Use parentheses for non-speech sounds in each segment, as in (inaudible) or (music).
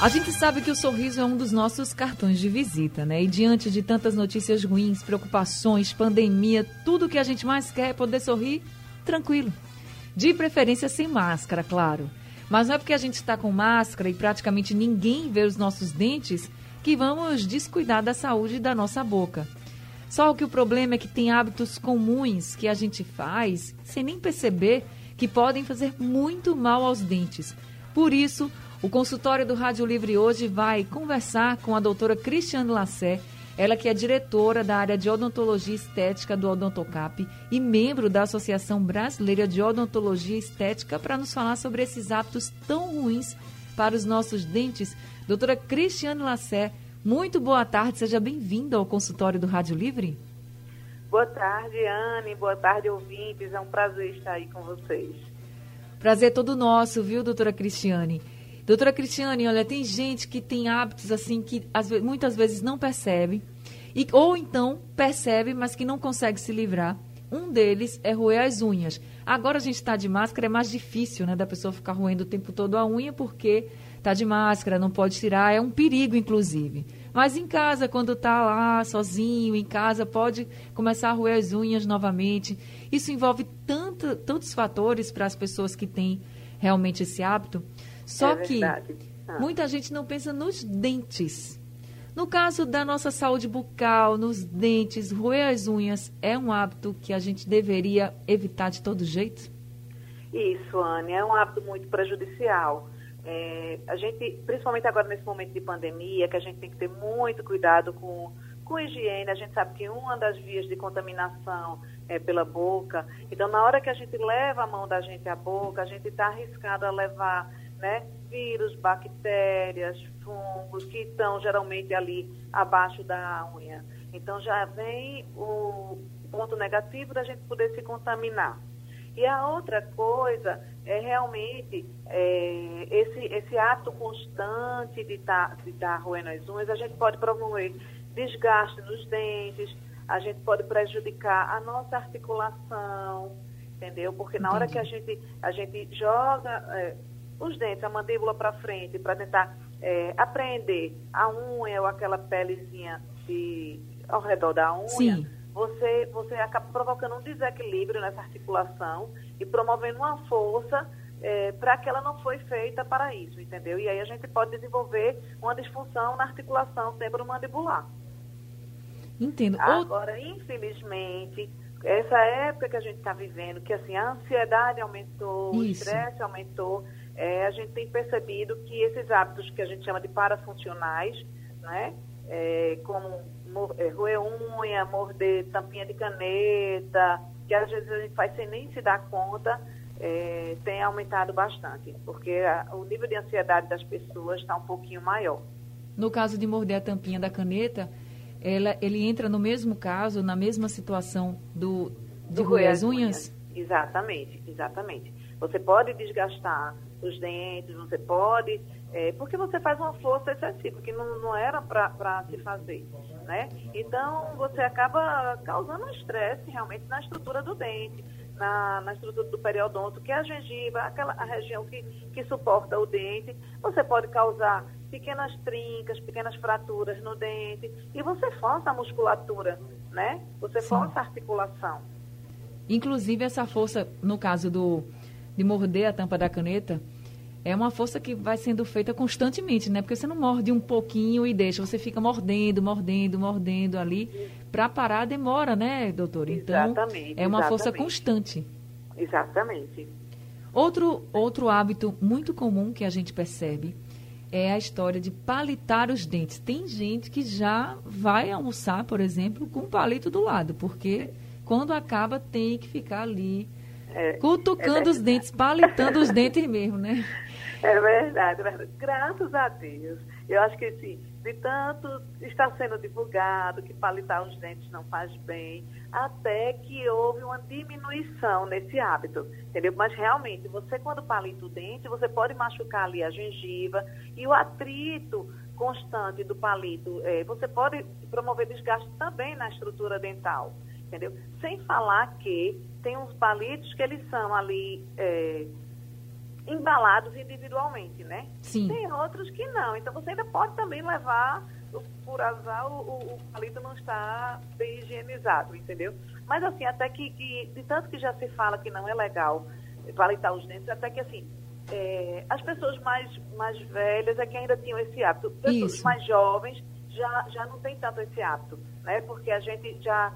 a gente sabe que o sorriso é um dos nossos cartões de visita, né? E diante de tantas notícias ruins, preocupações, pandemia, tudo que a gente mais quer é poder sorrir tranquilo. De preferência sem máscara, claro. Mas não é porque a gente está com máscara e praticamente ninguém vê os nossos dentes que vamos descuidar da saúde da nossa boca. Só que o problema é que tem hábitos comuns que a gente faz sem nem perceber que podem fazer muito mal aos dentes. Por isso, o consultório do Rádio Livre hoje vai conversar com a doutora Cristiane Lassé, ela que é diretora da área de odontologia estética do Odontocap e membro da Associação Brasileira de Odontologia Estética, para nos falar sobre esses hábitos tão ruins para os nossos dentes. Doutora Cristiane Lassé, muito boa tarde, seja bem-vinda ao consultório do Rádio Livre. Boa tarde, Anne, boa tarde, ouvintes, é um prazer estar aí com vocês. Prazer todo nosso, viu, doutora Cristiane? Doutora Cristiane, olha, tem gente que tem hábitos assim que às muitas vezes não percebe, e, ou então percebe, mas que não consegue se livrar. Um deles é roer as unhas. Agora a gente está de máscara, é mais difícil, né, da pessoa ficar roendo o tempo todo a unha, porque está de máscara, não pode tirar, é um perigo, inclusive. Mas em casa, quando está lá sozinho, em casa, pode começar a roer as unhas novamente. Isso envolve tanto, tantos fatores para as pessoas que têm realmente esse hábito. Só é que ah. muita gente não pensa nos dentes. No caso da nossa saúde bucal, nos dentes, roer as unhas é um hábito que a gente deveria evitar de todo jeito? Isso, Anne, é um hábito muito prejudicial. É, a gente, principalmente agora nesse momento de pandemia, que a gente tem que ter muito cuidado com, com higiene, a gente sabe que uma das vias de contaminação é pela boca. Então, na hora que a gente leva a mão da gente à boca, a gente está arriscado a levar né? Vírus, bactérias, fungos, que estão geralmente ali abaixo da unha. Então já vem o ponto negativo da gente poder se contaminar. E a outra coisa é realmente é, esse, esse ato constante de estar tá, de tá roendo as unhas, a gente pode promover desgaste nos dentes, a gente pode prejudicar a nossa articulação, entendeu? Porque na hora que a gente, a gente joga, é, os dentes, a mandíbula para frente, para tentar é, apreender a unha ou aquela pelezinha de, ao redor da unha, Sim. Você, você acaba provocando um desequilíbrio nessa articulação e promovendo uma força é, para que ela não foi feita para isso, entendeu? E aí a gente pode desenvolver uma disfunção na articulação temporomandibular. Entendo. Agora, infelizmente, essa época que a gente está vivendo, que assim, a ansiedade aumentou, isso. o estresse aumentou, é, a gente tem percebido que esses hábitos que a gente chama de parafuncionais, né, é, como é, roer unha, morder tampinha de caneta, que às vezes a gente faz sem nem se dar conta, é, tem aumentado bastante, porque a, o nível de ansiedade das pessoas está um pouquinho maior. No caso de morder a tampinha da caneta, ela, ele entra no mesmo caso, na mesma situação do, de do roer as unhas? unhas? Exatamente, exatamente. Você pode desgastar os dentes, você pode, é, porque você faz uma força excessiva, que não, não era para se fazer, né? Então, você acaba causando estresse realmente na estrutura do dente, na, na estrutura do periodonto, que é a gengiva, aquela a região que, que suporta o dente. Você pode causar pequenas trincas, pequenas fraturas no dente, e você força a musculatura, né? Você Sim. força a articulação. Inclusive, essa força, no caso do de morder a tampa da caneta, é uma força que vai sendo feita constantemente, né? Porque você não morde um pouquinho e deixa, você fica mordendo, mordendo, mordendo ali. Para parar demora, né, doutor? Então, exatamente, é uma exatamente. força constante. Exatamente. Outro, outro hábito muito comum que a gente percebe é a história de palitar os dentes. Tem gente que já vai almoçar, por exemplo, com um palito do lado, porque quando acaba tem que ficar ali é, Cutucando é os dentes, palitando os (laughs) dentes mesmo, né? É verdade, é verdade. Graças a Deus. Eu acho que assim, de tanto está sendo divulgado que palitar os dentes não faz bem, até que houve uma diminuição nesse hábito, entendeu? Mas realmente, você quando palita o dente, você pode machucar ali a gengiva e o atrito constante do palito, é, você pode promover desgaste também na estrutura dental, entendeu? Sem falar que tem uns palitos que eles são ali é, embalados individualmente, né? Sim. Tem outros que não. Então você ainda pode também levar, por azar, o, o, palito não está bem higienizado, entendeu? Mas assim, até que, que, de tanto que já se fala que não é legal palitar os dentes, até que assim, é, as pessoas mais, mais velhas é que ainda tinham esse hábito. Pessoas Isso. mais jovens já, já não tem tanto esse hábito, né? Porque a gente já,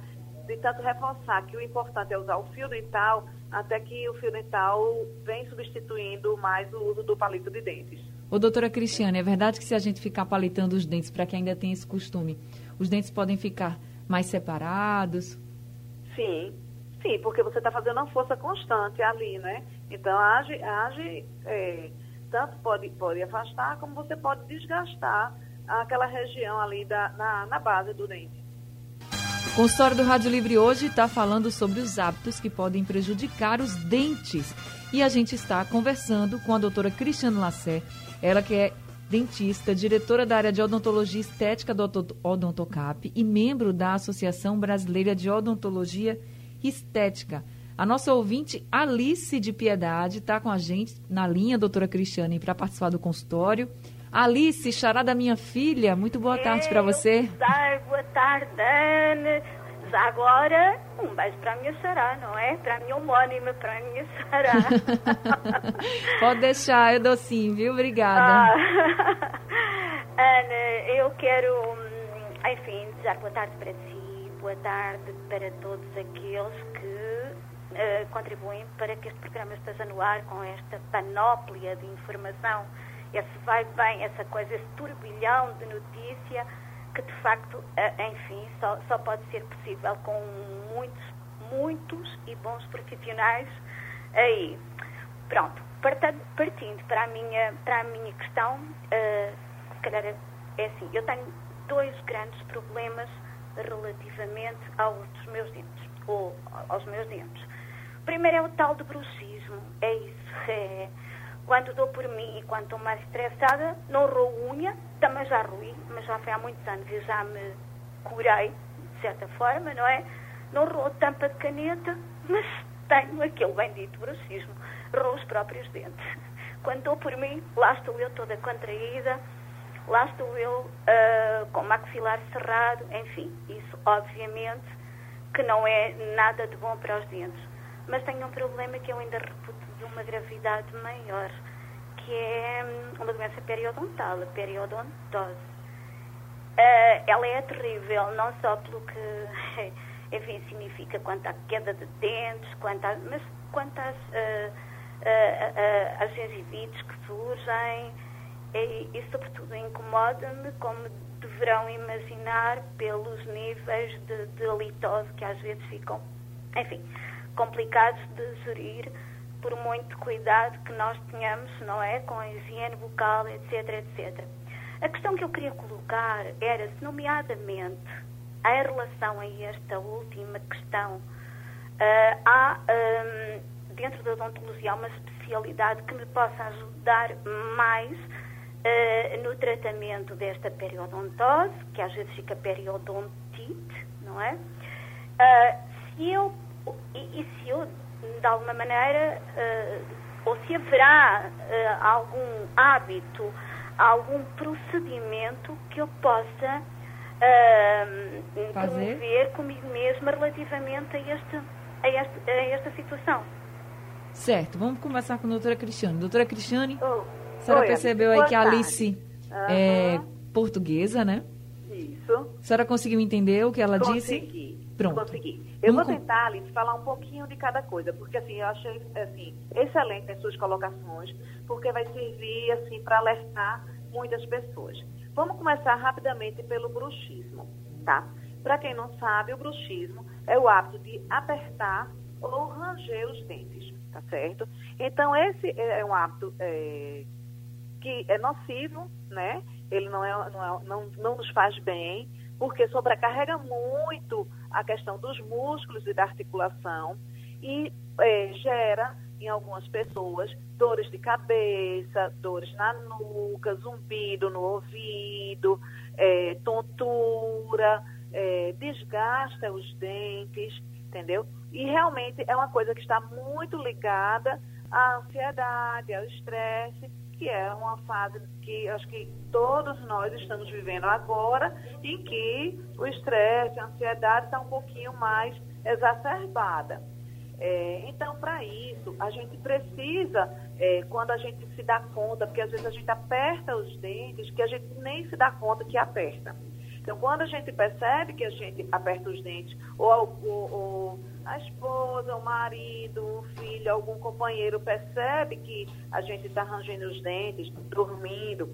de tanto reforçar que o importante é usar o fio dental, até que o fio dental vem substituindo mais o uso do palito de dentes. Ô, doutora Cristiane, é verdade que se a gente ficar palitando os dentes, para quem ainda tem esse costume, os dentes podem ficar mais separados? Sim, sim, porque você está fazendo uma força constante ali, né? Então, age, age é, tanto pode, pode afastar, como você pode desgastar aquela região ali da, na, na base do dente. O consultório do Rádio Livre hoje está falando sobre os hábitos que podem prejudicar os dentes. E a gente está conversando com a doutora Cristiane Lassé, ela que é dentista, diretora da área de odontologia estética do Odontocap e membro da Associação Brasileira de Odontologia Estética. A nossa ouvinte Alice de Piedade está com a gente na linha, doutora Cristiane, para participar do consultório. Alice, xará da minha filha, muito boa tarde para você. Ai, boa tarde, Ana. Já agora, um beijo para a minha xará, não é? Para a minha homónima, para a minha xará. (laughs) Pode deixar, eu dou sim, viu? Obrigada. Ah. (laughs) Ana, eu quero, hum, enfim, desejar boa tarde para si, boa tarde para todos aqueles que eh, contribuem para que este programa esteja no ar com esta panóplia de informação, esse vai bem, essa coisa, esse turbilhão de notícia que de facto, eh, enfim, só, só pode ser possível com muitos, muitos e bons profissionais aí. Pronto, partindo para a minha, para a minha questão, eh, se calhar é é assim, eu tenho dois grandes problemas relativamente aos meus dentes, ou aos meus dentes. Primeiro é o tal de bruxismo, é isso, é quando dou por mim e quando estou mais estressada, não roo unha, também já roí, mas já foi há muitos anos e já me curei, de certa forma, não é? Não roo tampa de caneta, mas tenho aquele bendito bruxismo, roo os próprios dentes. Quando dou por mim, lá estou eu toda contraída, lá estou eu ah, com o maxilar cerrado, enfim, isso obviamente que não é nada de bom para os dentes. Mas tenho um problema que eu ainda reputo de uma gravidade maior, que é hum, uma doença periodontal, a periodontose. Ah, ela é terrível, não só pelo que, (laughs) enfim, significa quanto à queda de dentes, quanto mas quanto às, ah, ah, às gengivites que surgem, e, e sobretudo incomoda-me, como deverão imaginar, pelos níveis de, de litose que às vezes ficam, enfim, complicados de gerir por muito cuidado que nós tenhamos, não é? Com a higiene bucal, etc, etc. A questão que eu queria colocar era se, nomeadamente, em relação a esta última questão, ah, há hum, dentro da odontologia uma especialidade que me possa ajudar mais ah, no tratamento desta periodontose, que às vezes fica periodontite, não é? Ah, se eu, e, e se eu, de alguma maneira, ah, ou se haverá ah, algum hábito, algum procedimento que eu possa Fazer? promover comigo mesma relativamente a, este, a, este, a esta situação. Certo, vamos conversar com a doutora Cristiane. Doutora Cristiane, Oh, a senhora oi, percebeu aí que a Alice tarde. é portuguesa, né? Isso. A senhora conseguiu entender o que ela disse? Pronto. Consegui. Eu Vamos vou tentar, Alice, falar um pouquinho de cada coisa, porque assim, eu achei assim, excelente as suas colocações, porque vai servir assim para alertar muitas pessoas. Vamos começar rapidamente pelo bruxismo, tá? Para quem não sabe, o bruxismo é o hábito de apertar ou ranger os dentes, tá certo? Então, esse é um hábito é, que é nocivo, né? ele não, é, não, é, não, não nos faz bem, porque sobrecarrega muito a questão dos músculos e da articulação e é, gera em algumas pessoas dores de cabeça, dores na nuca, zumbido no ouvido, é, tontura, é, desgasta os dentes, entendeu? E realmente é uma coisa que está muito ligada à ansiedade, ao estresse, que é uma fase que acho que todos nós estamos vivendo agora, em que o estresse, a ansiedade está um pouquinho mais exacerbada. É, então, para isso, a gente precisa, é, quando a gente se dá conta, porque às vezes a gente aperta os dentes, que a gente nem se dá conta que aperta. Então, quando a gente percebe que a gente aperta os dentes, ou, ou, ou a esposa, o marido, o filho, algum companheiro percebe que a gente está rangendo os dentes, dormindo,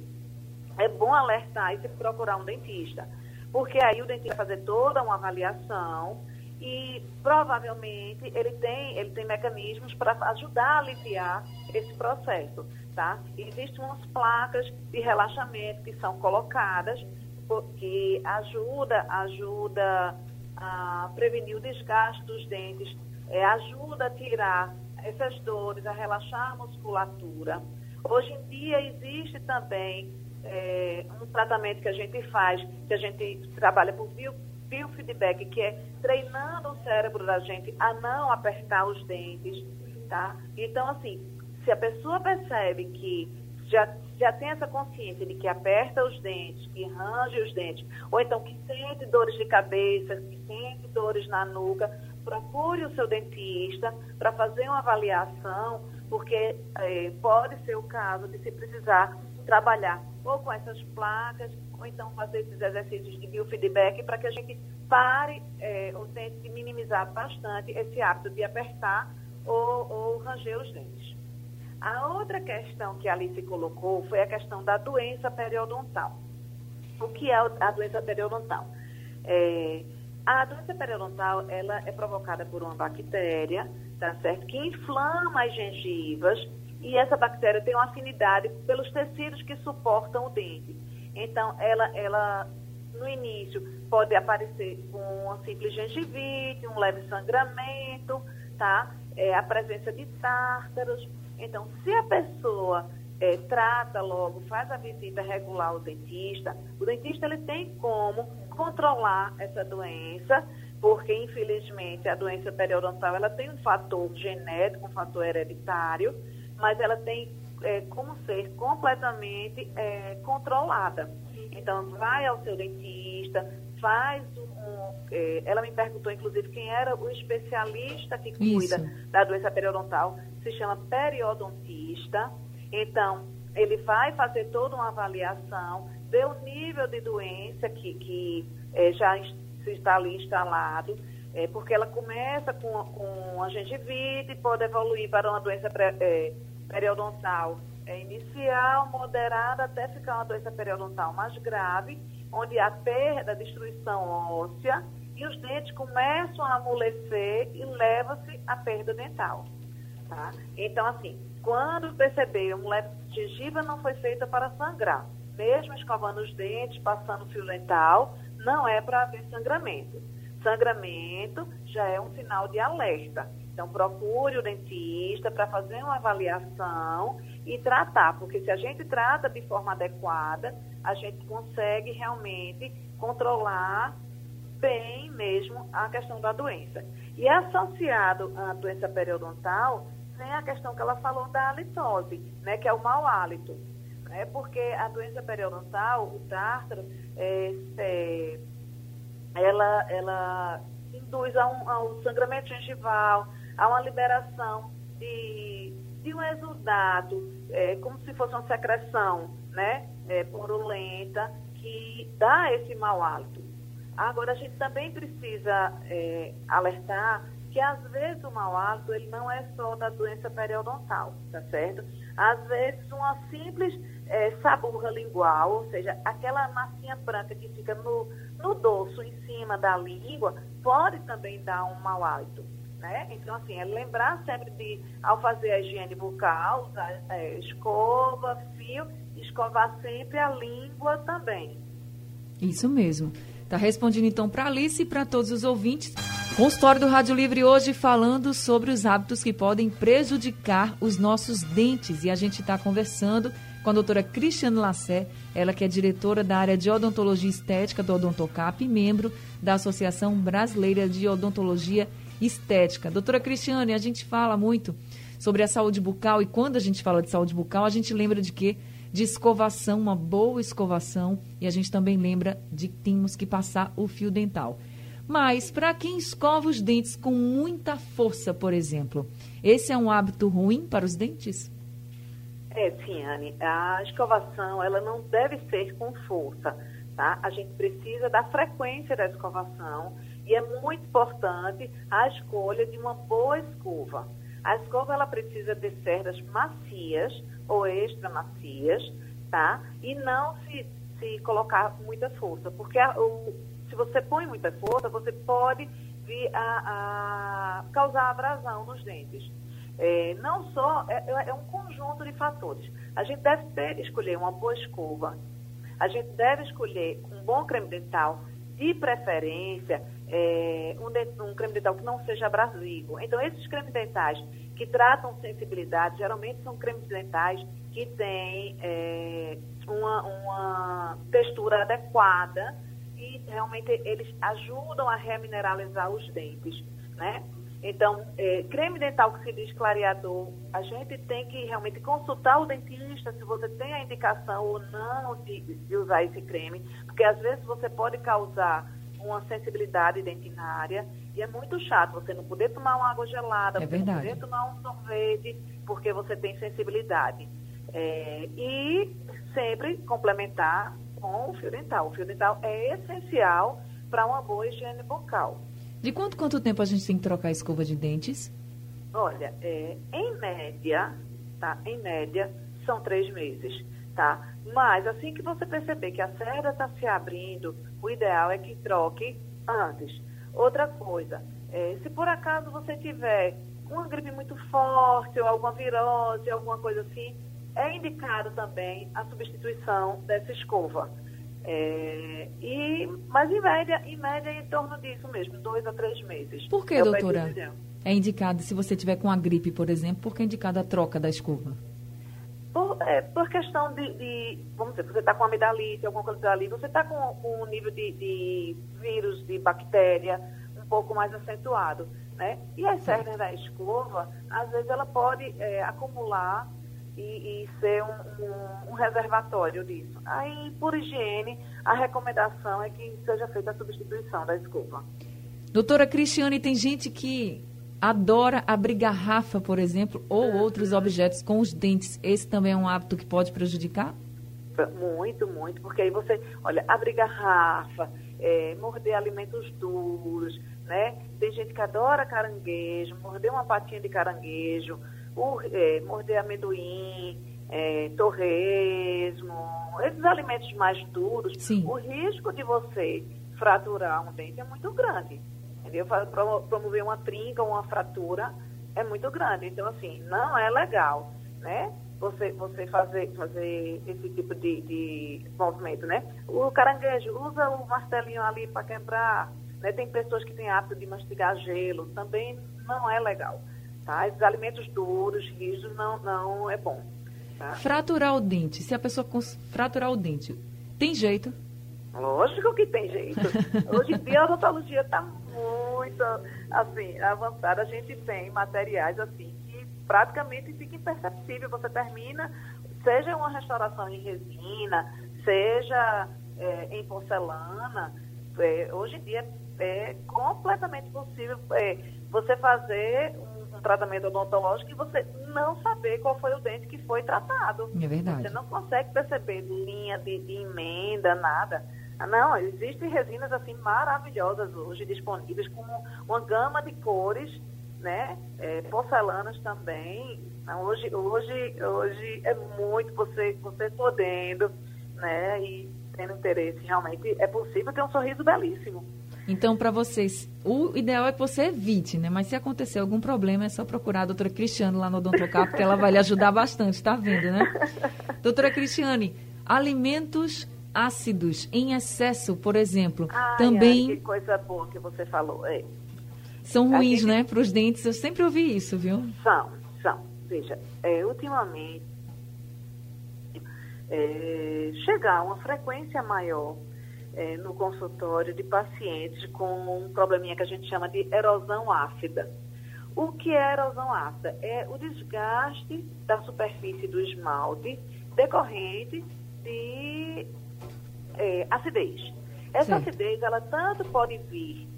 é bom alertar e se procurar um dentista. Porque aí o dentista vai fazer toda uma avaliação e provavelmente ele tem, ele tem mecanismos para ajudar a aliviar esse processo, tá? Existem umas placas de relaxamento que são colocadas que ajuda, ajuda a prevenir o desgaste dos dentes, é, ajuda a tirar essas dores, a relaxar a musculatura. Hoje em dia existe também é, um tratamento que a gente faz, que a gente trabalha por bio, biofeedback, que é treinando o cérebro da gente a não apertar os dentes, tá? Então, assim, se a pessoa percebe que já já tem essa consciência de que aperta os dentes, que range os dentes, ou então que sente dores de cabeça, que sente dores na nuca, procure o seu dentista para fazer uma avaliação, porque é, pode ser o caso de se precisar trabalhar ou com essas placas, ou então fazer esses exercícios de biofeedback para que a gente pare é, ou tente minimizar bastante esse hábito de apertar ou, ou ranger os dentes. A outra questão que a Alice colocou foi a questão da doença periodontal. O que é a doença periodontal? É, a doença periodontal ela é provocada por uma bactéria, tá certo? Que inflama as gengivas e essa bactéria tem uma afinidade pelos tecidos que suportam o dente. Então, ela, ela no início pode aparecer com uma simples gengivite, um leve sangramento, tá? É, a presença de tártaros então, se a pessoa é, trata logo, faz a visita regular ao dentista, o dentista ele tem como controlar essa doença, porque infelizmente a doença periodontal ela tem um fator genético, um fator hereditário, mas ela tem é, como ser completamente é, controlada. Então, vai ao seu dentista, faz um. É, ela me perguntou, inclusive, quem era o especialista que cuida Isso. da doença periodontal se chama periodontista. Então, ele vai fazer toda uma avaliação, ver o nível de doença que, que é, já está ali instalado, é, porque ela começa com, com a gengivite, pode evoluir para uma doença pre, é, periodontal é, inicial, moderada, até ficar uma doença periodontal mais grave, onde há perda, destruição óssea, e os dentes começam a amolecer e leva-se à perda dental. Tá? Então, assim, quando perceber, a gengiva não foi feita para sangrar. Mesmo escovando os dentes, passando fio dental, não é para haver sangramento. Sangramento já é um sinal de alerta. Então, procure o dentista para fazer uma avaliação e tratar, porque se a gente trata de forma adequada, a gente consegue realmente controlar bem mesmo a questão da doença. E associado à doença periodontal, tem a questão que ela falou da halitose, né, que é o mau hálito. Né, porque a doença periodontal, o tártaro, é, é, ela, ela induz a um, ao sangramento gengival, a uma liberação de, de um exudado, é, como se fosse uma secreção né, é, que dá esse mau hálito. Agora, a gente também precisa é, alertar que às vezes o mau hálito ele não é só da doença periodontal, tá certo? Às vezes uma simples é, saburra lingual, ou seja, aquela massinha branca que fica no, no dorso, em cima da língua, pode também dar um mau hálito. Né? Então, assim, é lembrar sempre de, ao fazer a higiene bucal, usar é, escova, fio, escovar sempre a língua também. Isso mesmo. Está respondendo então para Alice e para todos os ouvintes. Consultório do Rádio Livre hoje falando sobre os hábitos que podem prejudicar os nossos dentes. E a gente está conversando com a doutora Cristiane Lassé, ela que é diretora da área de odontologia estética do Odontocap e membro da Associação Brasileira de Odontologia Estética. Doutora Cristiane, a gente fala muito sobre a saúde bucal e quando a gente fala de saúde bucal, a gente lembra de quê? De escovação, uma boa escovação e a gente também lembra de que temos que passar o fio dental. Mas para quem escova os dentes com muita força, por exemplo, esse é um hábito ruim para os dentes? É, sim, Anne. A escovação, ela não deve ser com força, tá? A gente precisa da frequência da escovação e é muito importante a escolha de uma boa escova. A escova, ela precisa de cerdas macias ou extra macias, tá? E não se, se colocar muita força, porque a, o, se você põe muita força, você pode vir a, a causar abrasão nos dentes. É, não só, é, é, é, um conjunto de fatores. A gente deve ter, escolher uma boa escova, a gente deve escolher um bom creme dental, de preferência, é, um, um, creme dental que não seja abrasivo. Então, esses cremes dentais que tratam sensibilidade, geralmente são cremes dentais que têm é, uma, uma textura adequada e realmente eles ajudam a remineralizar os dentes, né? Então, é, creme dental que se diz clareador, a gente tem que realmente consultar o dentista se você tem a indicação ou não de, de usar esse creme, porque às vezes você pode causar uma sensibilidade dentinária e é muito chato você não poder tomar uma água gelada, é você não poder tomar um sorvete porque você tem sensibilidade. É, e sempre complementar com o fio dental. O fio dental é essencial para uma boa higiene bucal. De quanto quanto tempo a gente tem que trocar a escova de dentes? Olha, é, em média, tá? Em média, são três meses, tá? Mas assim que você perceber que a cerda está se abrindo, o ideal é que troque antes. Outra coisa, é, se por acaso você tiver uma gripe muito forte, ou alguma virose, alguma coisa assim, é indicado também a substituição dessa escova. É, e, mas em média, em média é em torno disso mesmo, dois a três meses. Por que, doutora? É indicado, se você tiver com a gripe, por exemplo, por que é indicada a troca da escova? Por, é, por questão de, de, vamos dizer, você está com amidalite, alguma coisa ali, você está com, com um nível de, de, vírus, de bactéria um pouco mais acentuado, né? E as cerdas da escova, às vezes ela pode é, acumular e, e ser um, um, um, reservatório disso. Aí, por higiene, a recomendação é que seja feita a substituição da escova. Doutora Cristiane, tem gente que adora abrir garrafa, por exemplo, ou outros objetos com os dentes. Esse também é um hábito que pode prejudicar? Muito, muito, porque aí você, olha, abrir garrafa, é, morder alimentos duros, né? Tem gente que adora caranguejo, morder uma patinha de caranguejo, o, é, morder amendoim, é, torresmo, esses alimentos mais duros, Sim. o risco de você fraturar um dente é muito grande. Entendeu? Promover uma trinca ou uma fratura é muito grande. Então, assim, não é legal, né? Você, você fazer, fazer esse tipo de, de movimento, né? O caranguejo, usa o martelinho ali para quebrar. Né? Tem pessoas que têm hábito de mastigar gelo, também não é legal. Tá? Esses alimentos duros, rígidos, não, não é bom. Tá? Fraturar o dente. Se a pessoa fraturar o dente, tem jeito? Lógico que tem jeito. Hoje em dia a odontologia está muito assim, avançada. A gente tem materiais assim que praticamente fica imperceptível. Você termina, seja uma restauração em resina, seja é, em porcelana. É, hoje em dia é completamente possível é, você fazer um um tratamento odontológico e você não saber qual foi o dente que foi tratado. É verdade. Você não consegue perceber linha de, de emenda, nada. Não, existem resinas assim maravilhosas hoje disponíveis com uma gama de cores, né? É, porcelanas também. Hoje, hoje, hoje é muito você, você podendo, né? E tendo interesse, realmente é possível ter um sorriso belíssimo. Então, para vocês, o ideal é que você evite, né? Mas se acontecer algum problema, é só procurar a doutora Cristiane lá no Odontocap, porque ela vai lhe ajudar bastante, tá vendo, né? Doutora Cristiane, alimentos ácidos em excesso, por exemplo, Ai, também ai, que coisa boa que você falou. É. são ruins, gente- né, para os dentes. Eu sempre ouvi isso, viu? São, são. Veja, é, ultimamente, é, chegar a uma frequência maior é, no consultório de pacientes com um probleminha que a gente chama de erosão ácida. O que é erosão ácida? É o desgaste da superfície do esmalte decorrente de é, acidez. Essa Certo. acidez, ela tanto pode vir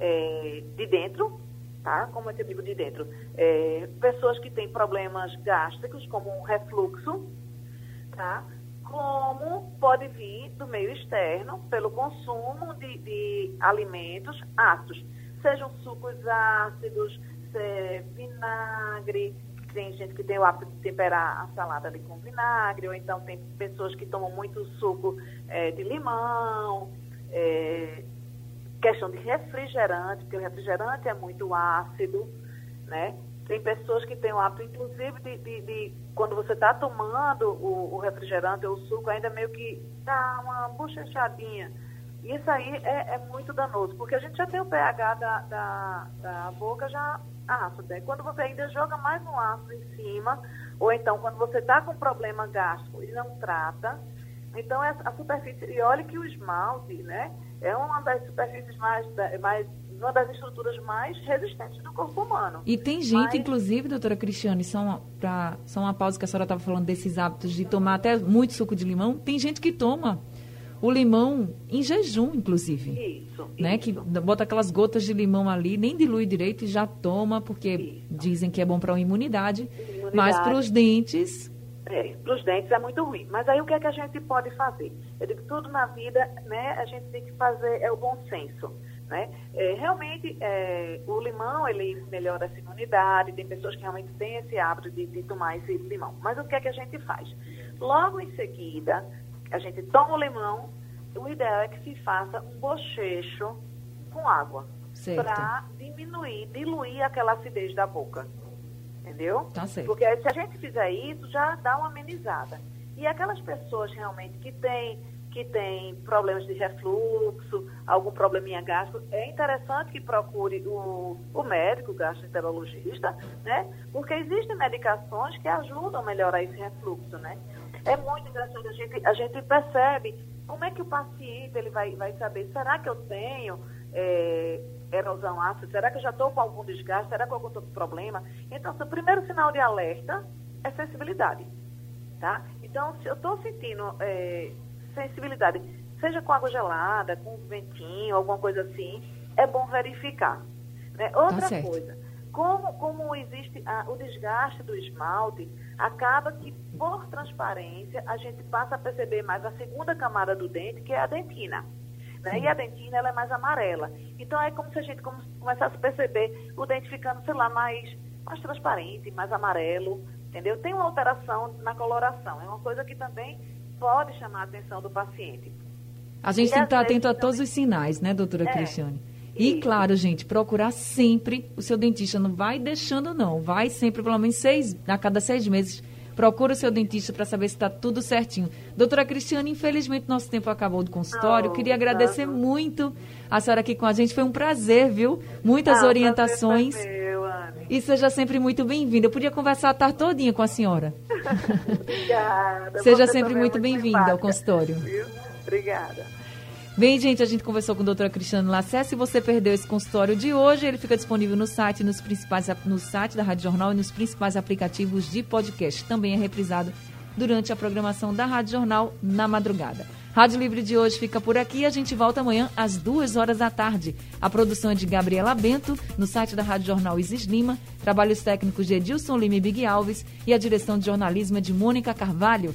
é, de dentro, tá? Como é que eu digo de dentro? É, pessoas que têm problemas gástricos, como um refluxo, tá? Como pode vir do meio externo, pelo consumo de, de alimentos ácidos, sejam sucos ácidos, se- vinagre, tem gente que tem o hábito de temperar a salada ali com vinagre, ou então tem pessoas que tomam muito suco eh, de limão, eh, questão de refrigerante, porque o refrigerante é muito ácido, né? Tem pessoas que têm o hábito, inclusive, de, de- de- quando você está tomando o, o refrigerante ou o suco, ainda meio que dá uma bochechadinha. Isso aí é, é muito danoso, porque a gente já tem o pH da, da, da boca já ácido. Né? Quando você ainda joga mais um ácido em cima, ou então quando você está com problema gástrico e não trata, então a superfície, e olha que o esmalte, né, é uma das superfícies mais, mais uma das estruturas mais resistentes do corpo humano. E tem gente, Mas- inclusive, doutora Cristiane, só uma, pra, só uma pausa que a senhora estava falando desses hábitos de tomar até muito suco de limão. Tem gente que toma o limão em jejum, inclusive. Isso, Né? isso. Que bota aquelas gotas de limão ali, nem dilui direito e já toma, porque Isso. dizem que é bom para a imunidade. Imunidade. Mas para os dentes, É, para os dentes é muito ruim. Mas aí o que é que a gente pode fazer? Eu digo, tudo na vida, né, a gente tem que fazer é o bom senso. Né? É, realmente, é, o limão, ele melhora essa imunidade, tem pessoas que realmente têm esse hábito de, de tomar esse limão. Mas o que é que a gente faz? Logo em seguida, a gente toma o limão, o ideal é que se faça um bochecho com água. Para diminuir, diluir aquela acidez da boca. Entendeu? Tá certo. Porque aí, se a gente fizer isso, já dá uma amenizada. E aquelas pessoas realmente que têm que tem problemas de refluxo, algum probleminha gástrico, é interessante que procure o, o médico, o gastroenterologista, né? Porque existem medicações que ajudam a melhorar esse refluxo, né? É muito interessante, a gente, a gente percebe como é que o paciente ele vai, vai saber, será que eu tenho é, erosão ácida? Será que eu já estou com algum desgaste? Será que eu estou com problema? Então, o primeiro sinal de alerta é sensibilidade, tá? Então, se eu estou sentindo é, sensibilidade, seja com água gelada, com ventinho, alguma coisa assim, é bom verificar. Né? Outra certo. coisa, como, como existe a- o desgaste do esmalte, acaba que, por transparência, a gente passa a perceber mais a segunda camada do dente, que é a dentina. Né? E a dentina ela é mais amarela. Então é como se a gente come- começasse a perceber o dente ficando, sei lá, mais, mais transparente, mais amarelo. Entendeu? Tem uma alteração na coloração. É uma coisa que também pode chamar a atenção do paciente. a gente E tem que estar atento a também- todos os sinais, né, doutora É, Cristiane? E, isso. claro, gente, procurar sempre o seu dentista. Não vai deixando, não. Vai sempre, pelo menos seis, a cada seis meses, procura o seu dentista para saber se está tudo certinho. Doutora Cristiane, infelizmente nosso tempo acabou do consultório. Oh, Queria agradecer tá. muito a senhora aqui com a gente. Foi um prazer, viu? Muitas Ah, orientações. meu. E seja sempre muito bem-vinda. Eu podia conversar a tarde todinha com a senhora. (laughs) (laughs) Obrigada. Seja sempre é muito bem-vinda ao consultório. viu? Obrigada. Bem, gente, a gente conversou com o doutora Cristiano Lassé. Se você perdeu esse consultório de hoje, ele fica disponível no site, nos principais, no site da Rádio Jornal e nos principais aplicativos de podcast. Também é reprisado durante a programação da Rádio Jornal na madrugada. Rádio Livre de hoje fica por aqui. A gente volta amanhã às duas horas da tarde. A produção é de Gabriela Bento, no site da Rádio Jornal Isis Lima. Trabalhos técnicos de Edilson Lima e Big Alves. E a direção de jornalismo é de Mônica Carvalho.